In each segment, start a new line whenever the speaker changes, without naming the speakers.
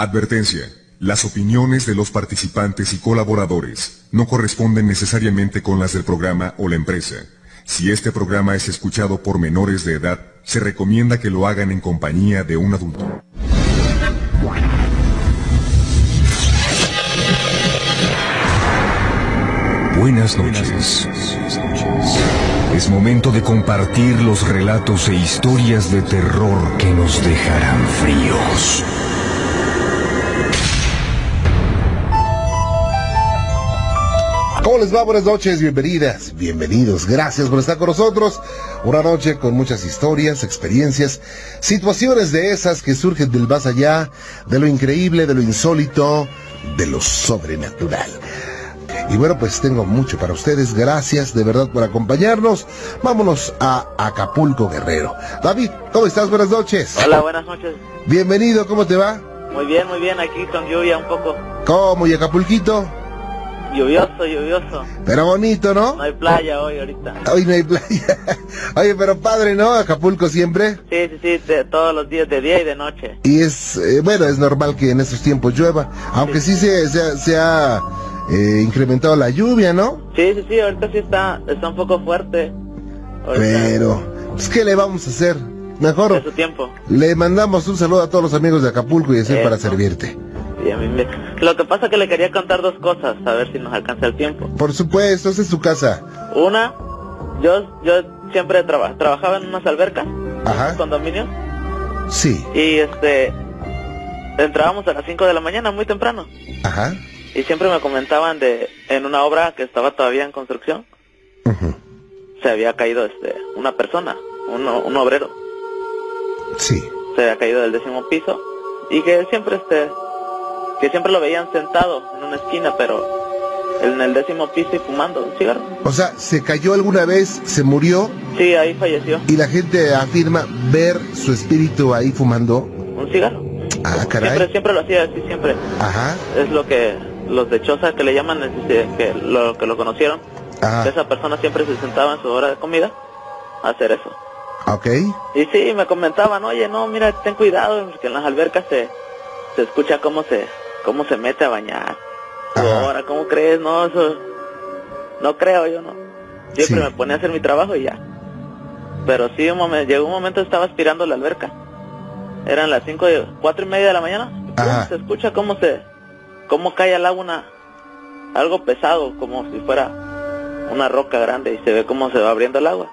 Advertencia. Las opiniones de los participantes y colaboradores no corresponden necesariamente con las del programa o la empresa. Si este programa es escuchado por menores de edad, se recomienda que lo hagan en compañía de un adulto. Buenas noches. Es momento de compartir los relatos e historias de terror que nos dejarán fríos.
¿Cómo les va? Buenas noches, bienvenidas, bienvenidos. Gracias por estar con nosotros. Una noche con muchas historias, experiencias, situaciones de esas que surgen del más allá, de lo increíble, de lo insólito, de lo sobrenatural. Y bueno, pues tengo mucho para ustedes. Gracias de verdad por acompañarnos. Vámonos a Acapulco Guerrero. David, ¿cómo estás? Buenas noches.
Hola, buenas noches.
Bienvenido, ¿cómo te va?
Muy bien, muy bien. Aquí con lluvia un poco.
¿Cómo? ¿Y Acapulquito?
Lluvioso, lluvioso.
Pero bonito, ¿no?
No hay playa hoy ahorita.
Hoy no hay playa. Oye, pero padre, ¿no? Acapulco siempre.
Sí, sí, sí, de, todos los días, de día y de noche.
Y es, eh, bueno, es normal que en estos tiempos llueva, aunque sí, se, se, se ha eh, incrementado la lluvia, ¿no?
Sí, sí, sí, ahorita sí está, está un poco fuerte. Ahorita,
Pero, pues, ¿qué le vamos a hacer? Mejor
de su tiempo.
le mandamos un saludo a todos los amigos de Acapulco y decir para servirte.
A mí me- Lo que pasa es que le quería contar dos cosas, a ver si nos alcanza el tiempo.
Por supuesto, esa es su casa.
Una, yo yo siempre traba- trabajaba en unas albercas,
Ajá.
condominios,
Sí,
y este entrábamos a las 5 de la mañana, muy temprano.
ajá.
Y siempre me comentaban de en una obra que estaba todavía en construcción,
ujú,
se había caído este una persona, un, un obrero,
Sí,
se había caído del décimo piso y que siempre este que siempre lo veían sentado en una esquina, pero en el décimo piso y fumando un cigarro.
o sea, se cayó alguna vez, se murió
Sí, ahí falleció,
y la gente afirma ver su espíritu ahí fumando.
un cigarro.
Ah,
Siempre
caray.
siempre lo hacía así, siempre.
Ajá,
Es lo que los de Choza que le llaman, que lo que lo conocieron,
ajá.
esa persona siempre se sentaba en su hora de comida a hacer eso.
Ok,
Y sí, me comentaban, oye, no, mira, ten cuidado, porque en las albercas se, se escucha cómo se, cómo se mete a bañar. Ahora, ¿cómo crees? No, eso, no creo yo, no. Siempre
Sí.
me ponía a hacer mi trabajo y ya. Pero sí, un momento, llegó un momento estaba aspirando la alberca. Eran las cinco, cuatro y media de la mañana.
Ajá.
Se escucha cómo se, cómo cae al agua una, algo pesado, como si fuera una roca grande y se ve cómo se va abriendo el agua.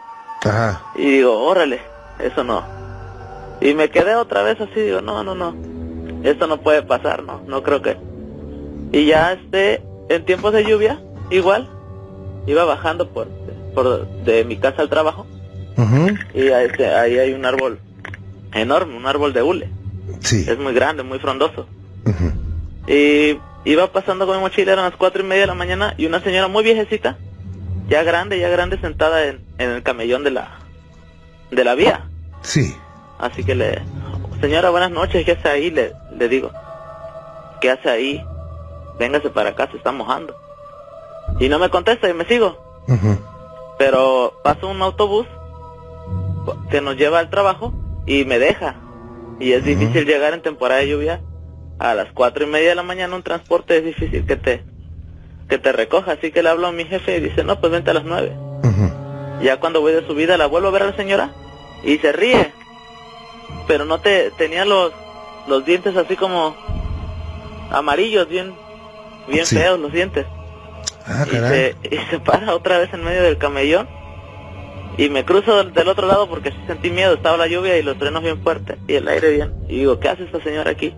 ajá.
Y digo, órale, eso no. Y me quedé otra vez así, digo, no, no, no. Esto no puede pasar, no, no creo que. Y ya este, en tiempos de lluvia, igual, iba bajando por, por de mi casa al trabajo y ahí, este, ahí hay un árbol enorme, un árbol de hule.
Sí,
Es muy grande, muy frondoso. Y iba pasando con mi mochila, eran las cuatro y media de la mañana, y una señora muy viejecita, ya grande, ya grande, sentada en, en el camellón de la, de la vía.
sí.
Así que le, señora, buenas noches, ¿qué hace ahí? Le, le digo, ¿qué hace ahí? Véngase para acá, se está mojando. Y no me contesta y me sigo. Pero paso un autobús que nos lleva al trabajo y me deja. Y es difícil llegar en temporada de lluvia a las cuatro y media de la mañana un transporte es difícil que te que te recoja. Así que le hablo a mi jefe y dice, no, pues vente a las nueve. Ya cuando voy de subida la vuelvo a ver a la señora y se ríe. Pero no te tenía los los dientes así como amarillos, bien bien
Sí.
feos los dientes.
Ah,
y,
caray.
se, y se para otra vez en medio del camellón y me cruzo del, del otro lado porque sí sentí miedo, estaba la lluvia y los trenos bien fuertes y el aire bien. Y digo, ¿qué hace esta señora aquí?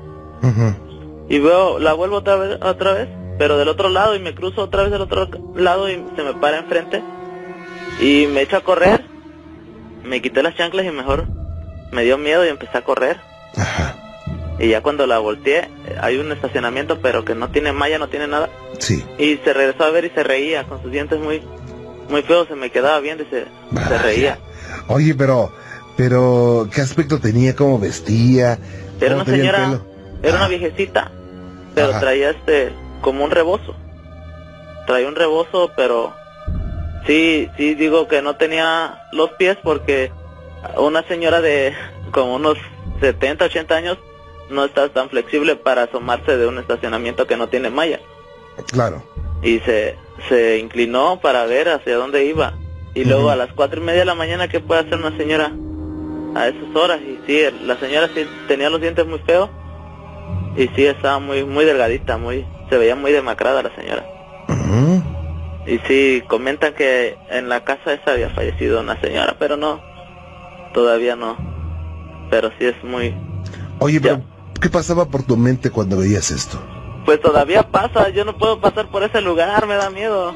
Y veo, la vuelvo otra vez, otra vez, pero del otro lado y me cruzo otra vez del otro lado y se me para enfrente y me echo a correr. Me quité las chanclas y mejor me dio miedo y empecé a correr.
Ajá,
Y ya cuando la volteé, hay un estacionamiento pero que no tiene malla, no tiene nada.
sí.
Y se regresó a ver y se reía con sus dientes muy muy feos, se me quedaba viendo y se, reía.
Oye, pero, pero, ¿qué aspecto tenía? ¿Cómo vestía?
Era
¿Cómo
una señora, era una viejecita, pero
Ajá.
traía este como un rebozo. Traía un rebozo, pero sí, sí digo que no tenía los pies porque una señora de como unos 70, 80 años no está tan flexible para asomarse de un estacionamiento que no tiene malla.
Claro.
Y se, se inclinó para ver hacia dónde iba. Y luego a las cuatro y media de la mañana, ¿qué puede hacer una señora a esas horas? Y sí, la señora sí tenía los dientes muy feos. Y sí, estaba muy, muy delgadita, muy, se veía muy demacrada la señora. Y sí, comentan que en la casa esa había fallecido una señora, pero no, todavía no. Pero sí es muy...
Oye, pero. ¿Qué pasaba por tu mente cuando veías esto?
Pues todavía pasa, yo no puedo pasar por ese lugar, me da miedo.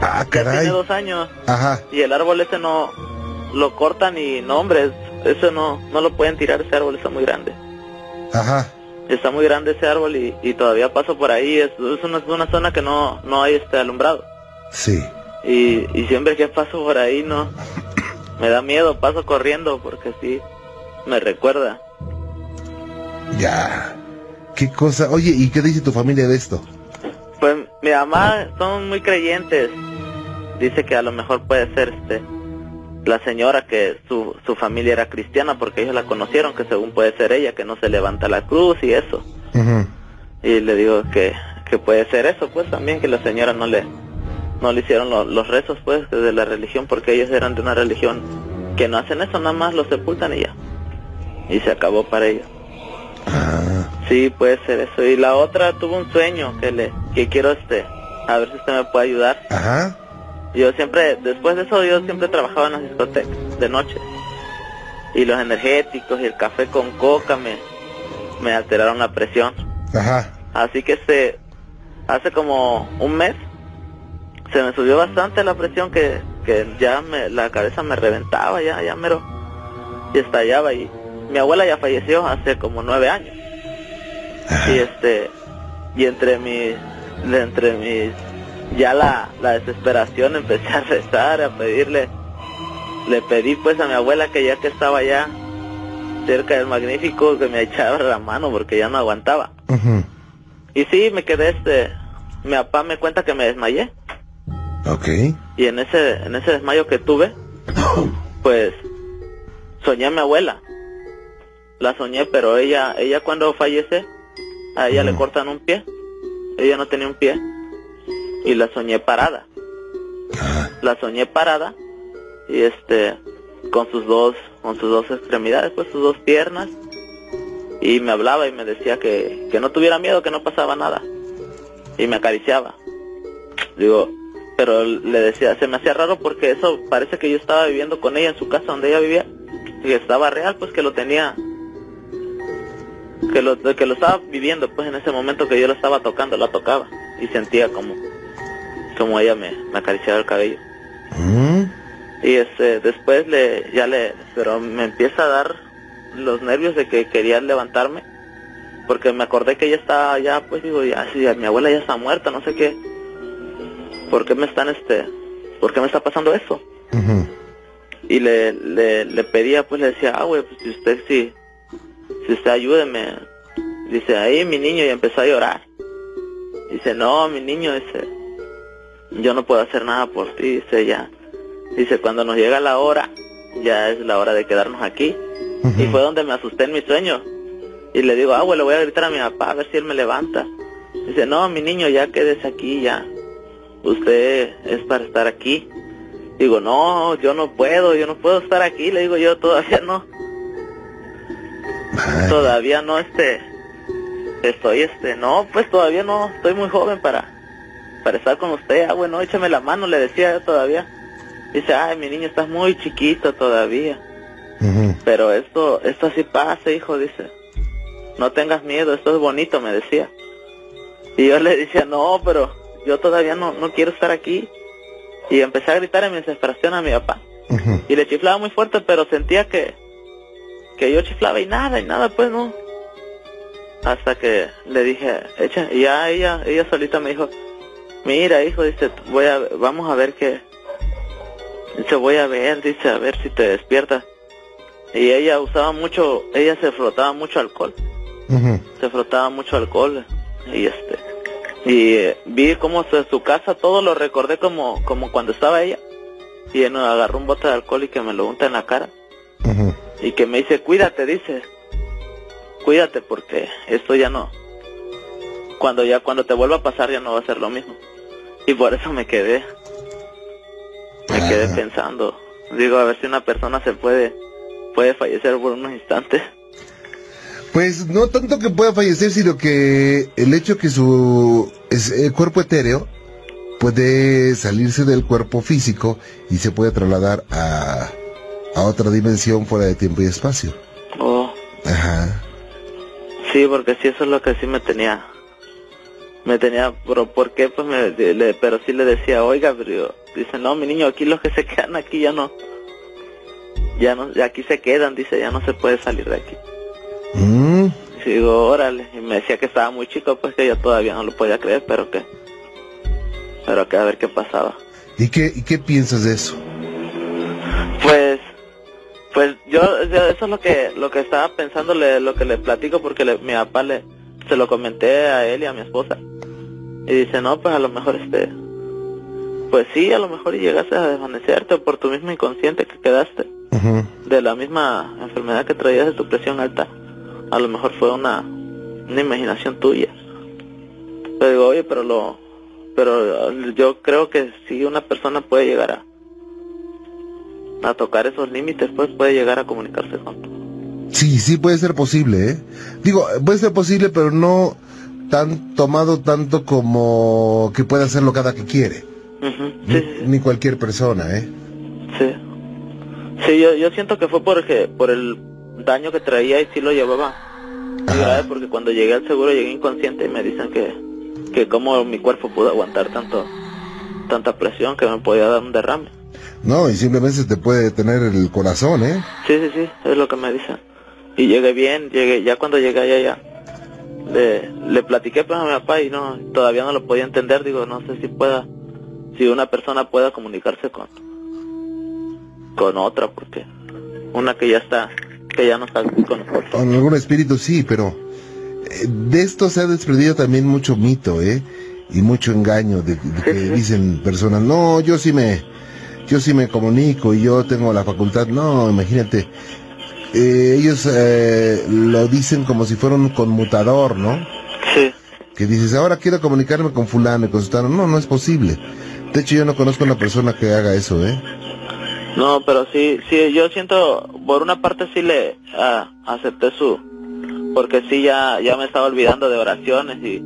Ah, caray.
tiene dos años
Ajá.
y el árbol ese no lo cortan y no, hombre, eso no, no lo pueden tirar, ese árbol está muy grande.
Ajá.
Está muy grande ese árbol y, y todavía paso por ahí, es, es una, una zona que no, no hay este alumbrado.
Sí.
Y, y siempre que paso por ahí no me da miedo, paso corriendo porque sí me recuerda.
Ya. ¿Qué cosa? Oye, ¿y qué dice tu familia de esto?
Pues mi mamá son muy creyentes. Dice que a lo mejor puede ser este la señora que su, su familia era cristiana porque ellos la conocieron, que según puede ser ella, que no se levanta la cruz y eso. Y le digo que, que puede ser eso, pues también que la señora no le no le hicieron lo- los rezos pues de la religión porque ellos eran de una religión que no hacen eso, nada más lo sepultan y ya. Y se acabó para ellos.
Ah,
Sí, puede ser eso. Y la otra tuvo un sueño que le que quiero este a ver si usted me puede ayudar.
ajá.
Yo siempre después de eso yo siempre trabajaba en las discotecas de noche. Y los energéticos y el café con coca me me alteraron la presión.
Ajá.
Así que se hace como un mes se me subió bastante la presión que, que ya me, la cabeza me reventaba, ya, ya mero, y estallaba y mi abuela ya falleció hace como nueve años. Y este, y entre mis, entre mis, ya la, la desesperación empecé a rezar, a pedirle, le pedí pues a mi abuela que ya que estaba ya cerca del magnífico que me echara la mano porque ya no aguantaba. Y sí, me quedé este, mi papá me cuenta que me desmayé
Ok.
y en ese, en ese desmayo que tuve, pues soñé a mi abuela. La soñé, pero ella, ella cuando fallece, a ella le cortan un pie. Ella no tenía un pie y la soñé parada. La soñé parada y este, con sus dos, con sus dos extremidades, pues sus dos piernas y me hablaba y me decía que, que no tuviera miedo, que no pasaba nada y me acariciaba. Digo, pero le decía, se me hacía raro porque eso parece que yo estaba viviendo con ella en su casa donde ella vivía y estaba real, pues que lo tenía, que lo, que lo estaba viviendo, pues en ese momento que yo la estaba tocando, la tocaba y sentía como, como ella me, me acariciaba el cabello.
Mm,
Y este, después le, ya le, pero me empieza a dar los nervios de que quería levantarme, porque me acordé que ella estaba ya, pues digo, ya, si mi abuela ya está muerta, no sé qué, ¿por qué me están, este, por qué me está pasando eso? Y le, le, le pedía, pues le decía, ah, güey, pues si usted, si, usted ayúdeme, dice, ahí mi niño, y empezó a llorar. Dice, no, mi niño, dice, yo no puedo hacer nada por ti, dice ya. Dice, cuando nos llega la hora, ya es la hora de quedarnos aquí. Y fue donde me asusté en mi sueño. Y le digo, ah, le voy a gritar a mi papá a ver si él me levanta. Dice, no, mi niño, ya quédese aquí, ya. Usted es para estar aquí. Digo, no, yo no puedo, yo no puedo estar aquí. Le digo, yo todavía no,
Ay,
todavía no, este, estoy, este, no, pues todavía no, estoy muy joven para, para estar con usted. Ah, bueno, échame la mano, le decía yo todavía. Dice, ay, mi niño, estás muy chiquito todavía. Pero esto, esto así pasa, hijo, dice. No tengas miedo, esto es bonito, me decía. Y yo le decía, no, pero yo todavía no, no quiero estar aquí. Y empecé a gritar en mi desesperación a mi papá. Y le chiflaba muy fuerte, pero sentía que, que yo chiflaba y nada, y nada, pues no. Hasta que le dije, echa, y ya ella, ella solita me dijo, mira hijo, dice, voy a, vamos a ver qué, dice, voy a ver, dice, a ver si te despiertas. Y ella usaba mucho, ella se frotaba mucho alcohol, se frotaba mucho alcohol, y este, y eh, vi cómo su, su casa, todo lo recordé como, como cuando estaba ella, y él agarró un bote de alcohol y que me lo unta en la cara,
Ujú.
Y que me dice, cuídate, dice. cuídate porque esto ya no, cuando ya, cuando te vuelva a pasar ya no va a ser lo mismo. Y por eso me quedé, me quedé
Ajá.
pensando, digo, a ver si una persona se puede, puede fallecer por unos instantes.
Pues no tanto que pueda fallecer, sino que el hecho que su es- eh, cuerpo etéreo puede salirse del cuerpo físico y se puede trasladar a, a otra dimensión fuera de tiempo y espacio.
Oh,
Ajá.
sí, porque sí, eso es lo que sí me tenía, me tenía, pero ¿por qué? Pues me, le- pero sí le decía, oiga, pero yo- dice, no, mi niño, aquí los que se quedan aquí ya no, ya no, ya aquí se quedan, dice, ya no se puede salir de aquí.
Mm,
Y digo, órale, y me decía que estaba muy chico, pues que yo todavía no lo podía creer, pero que, pero que a ver qué pasaba.
¿Y qué, ¿Y qué piensas de eso?
Pues, pues yo, eso es lo que, lo que estaba pensando, le- lo que le platico, porque le- mi papá le, se lo comenté a él y a mi esposa. Y dice, no, pues a lo mejor este, pues sí, a lo mejor llegaste a desvanecerte por tu mismo inconsciente que quedaste, de la misma enfermedad que traías de tu presión alta. A lo mejor fue una, una imaginación tuya. Pero digo, oye, pero lo, pero yo creo que si una persona puede llegar a, a tocar esos límites, pues puede llegar a comunicarse con
Sí, sí puede ser posible, ¿eh? Digo, puede ser posible, pero no tan tomado tanto como que pueda hacerlo cada que quiere.
Ujú, Sí, sí, sí.
Ni cualquier persona, ¿eh?
Sí, Sí, yo, yo siento que fue porque, por el daño que traía y sí lo llevaba. grave, porque cuando llegué al seguro llegué inconsciente y me dicen que, que cómo mi cuerpo pudo aguantar tanto, tanta presión que me podía dar un derrame.
No, y simplemente se te puede detener el corazón, ¿eh?
Sí, sí, sí, es lo que me dicen. Y llegué bien, llegué, ya cuando llegué allá ya, le, le platiqué pues a mi papá y no, todavía no lo podía entender, digo, no sé si pueda, si una persona pueda comunicarse con, con otra, porque una que ya está, que ya no está aquí con nosotros.
Con algún espíritu sí, pero eh, de esto se ha desprendido también mucho mito, ¿eh? Y mucho engaño de, de que
Sí, sí.
dicen personas, no, yo sí me, yo sí me comunico y yo tengo la facultad. No, imagínate, eh, ellos eh, lo dicen como si fuera un conmutador, ¿no?
Sí,
Que dices, ahora quiero comunicarme con fulano y con sutano. No, no es posible. De hecho, yo no conozco a una persona que haga eso, ¿eh?
no, pero sí, sí, yo siento, por una parte sí le ah, acepté su, porque sí ya, ya me estaba olvidando de oraciones y,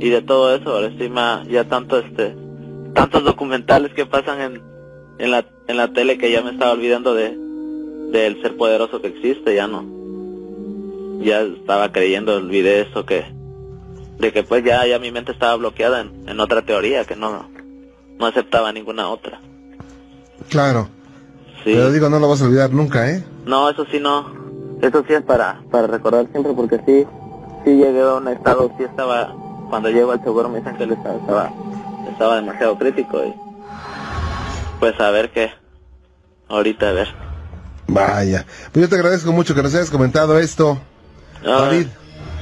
y de todo eso, ahora sí ma- ya tanto este, tantos documentales que pasan en, en la, en la tele que ya me estaba olvidando de, del ser poderoso que existe, ya no, ya estaba creyendo, olvidé eso que, de que pues ya, ya mi mente estaba bloqueada en, en otra teoría que no, no aceptaba ninguna otra.
Claro.
Sí.
Pero digo, no lo vas a olvidar nunca, ¿eh?
No, eso sí no. Eso sí es para, para recordar siempre porque sí, sí llegué a un estado, sí estaba, cuando llego al seguro me dicen que el estado estaba, estaba demasiado crítico y pues a ver qué, ahorita a ver.
Vaya. Pues yo te agradezco mucho que nos hayas comentado esto.
Ah,
David.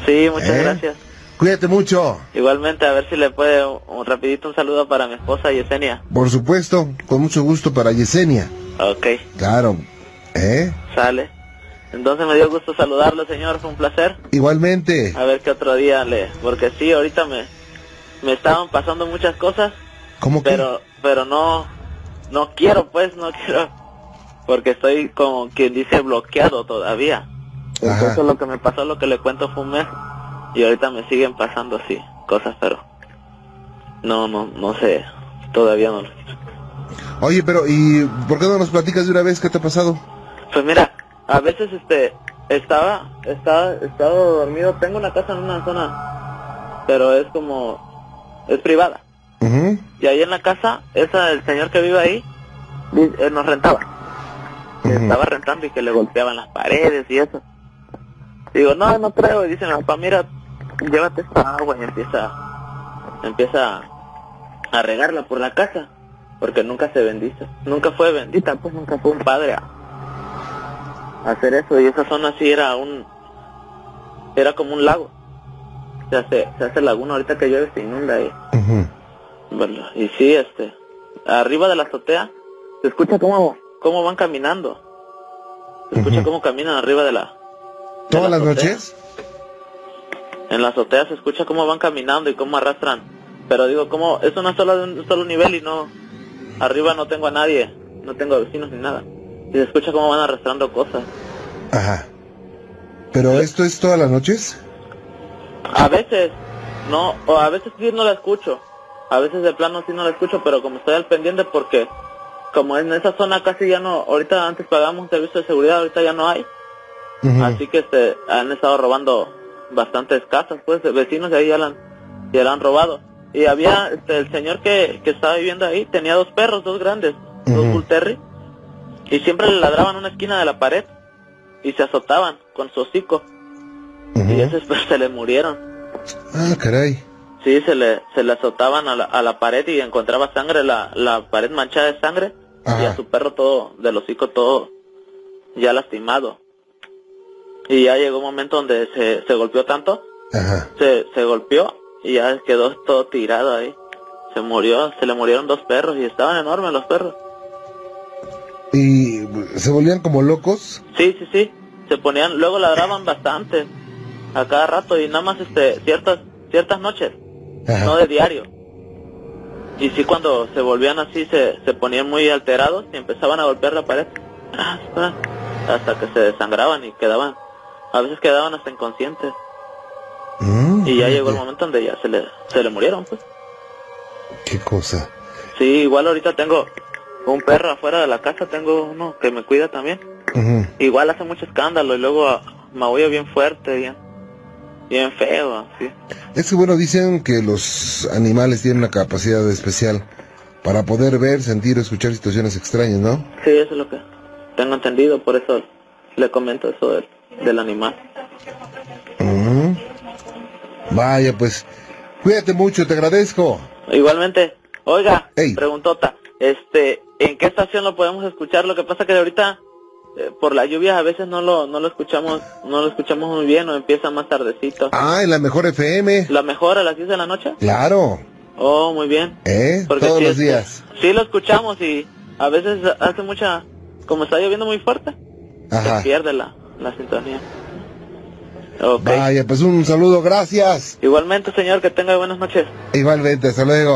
Sí, muchas
¿Eh?
gracias.
Cuídate mucho.
Igualmente, a ver si le puede un, un rapidito un saludo para mi esposa Yesenia.
Por supuesto, con mucho gusto para Yesenia.
Ok,
Claro. ¿Eh?
sale. Entonces me dio gusto saludarlo, señor, fue un placer.
Igualmente.
A ver qué otro día le, porque sí, ahorita me, me estaban pasando muchas cosas
¿Cómo que?
pero pero no no quiero pues no quiero porque estoy como quien dice bloqueado todavía
Ajá.
Entonces lo que me pasó lo que le cuento fue un mes y ahorita me siguen pasando así cosas pero no no no sé todavía no
Oye, pero ¿y por qué no nos platicas de una vez qué te ha pasado?
pues mira a veces este estaba estaba estaba dormido tengo una casa en una zona pero es como es privada
Ujú.
Y ahí en la casa, esa, el señor que vive ahí, él nos rentaba. Estaba rentando y que le golpeaban las paredes y eso. Digo, no, no traigo. Y dice mi papá, mira, llévate esta agua y empieza, empieza a regarla por la casa. Porque nunca se bendice. Nunca fue bendita, pues nunca fue un padre a, a hacer eso. Y esa zona sí era un, era como un lago. Se hace, se hace laguna ahorita que llueve se inunda ahí.
Ujú.
Bueno, y sí, este, arriba de la azotea, se escucha cómo, cómo van caminando. Se escucha
Ujú.
cómo caminan arriba de la... de
¿Todas
la
las noches?
en la azotea se escucha cómo van caminando y cómo arrastran. Pero digo, como es una sola de un solo nivel y no, arriba no tengo a nadie, no tengo vecinos ni nada. Y se escucha cómo van arrastrando cosas.
Ajá. ¿Pero esto es todas las noches?
A veces, no, o a veces sí no la escucho. A veces de plano sí no la escucho, pero como estoy al pendiente porque como en esa zona casi ya no, ahorita antes pagábamos un servicio de seguridad, ahorita ya no hay. Así que este, han estado robando bastantes casas, pues vecinos de ahí ya la han, ya la han robado. Y había este, el señor que, que estaba viviendo ahí, tenía dos perros, dos grandes, dos bull terrier, y siempre le ladraban una esquina de la pared y se azotaban con su hocico. Y esos pues se le murieron.
Ah, caray.
Sí, se le, se le azotaban a la, a la pared y encontraba sangre, la, la pared manchada de sangre y a su perro todo, del hocico todo ya lastimado. Y ya llegó un momento donde se, se golpeó tanto,
Ajá.
se, se golpeó y ya quedó todo tirado ahí. Se murió, se le murieron dos perros y estaban enormes los perros.
¿Y se volvían como locos?
Sí, sí, sí. Se ponían, luego ladraban bastante a cada rato y nada más este ciertas ciertas noches,
Ajá.
no de diario. Y sí cuando se volvían así se, se ponían muy alterados y empezaban a golpear la pared. Ah, ah, Hasta que se desangraban y quedaban, a veces quedaban hasta inconscientes.
Mm,
Y ya llegó el momento donde ya se le, se le murieron pues.
Qué cosa.
Sí, igual ahorita tengo un perro afuera de la casa, tengo uno que me cuida también. Igual hace mucho escándalo y luego ah, maullo bien fuerte, bien, bien feo, sí.
Es que bueno, dicen que los animales tienen una capacidad especial para poder ver, sentir o escuchar situaciones extrañas, ¿no?
Sí, eso es lo que tengo entendido, por eso le comento eso del, del animal.
Ujú. Vaya, pues, cuídate mucho, te agradezco.
Igualmente, oiga,
Ey.
preguntota, este, ¿en qué estación lo podemos escuchar? Lo que pasa que ahorita eh, por la lluvia a veces no lo no lo escuchamos, no lo escuchamos muy bien o empieza más tardecito.
Ah, en la mejor FM.
¿La mejor a las 10 de la noche?
Claro,
Oh, muy bien.
¿eh?
Porque
Todos
sí,
los días.
Sí, lo escuchamos y a veces hace mucha, como está lloviendo muy fuerte,
Ajá.
se pierde la, la sintonía. Ok.
Vaya, pues un saludo, gracias.
Igualmente, señor, que tenga buenas noches.
Igualmente, hasta luego.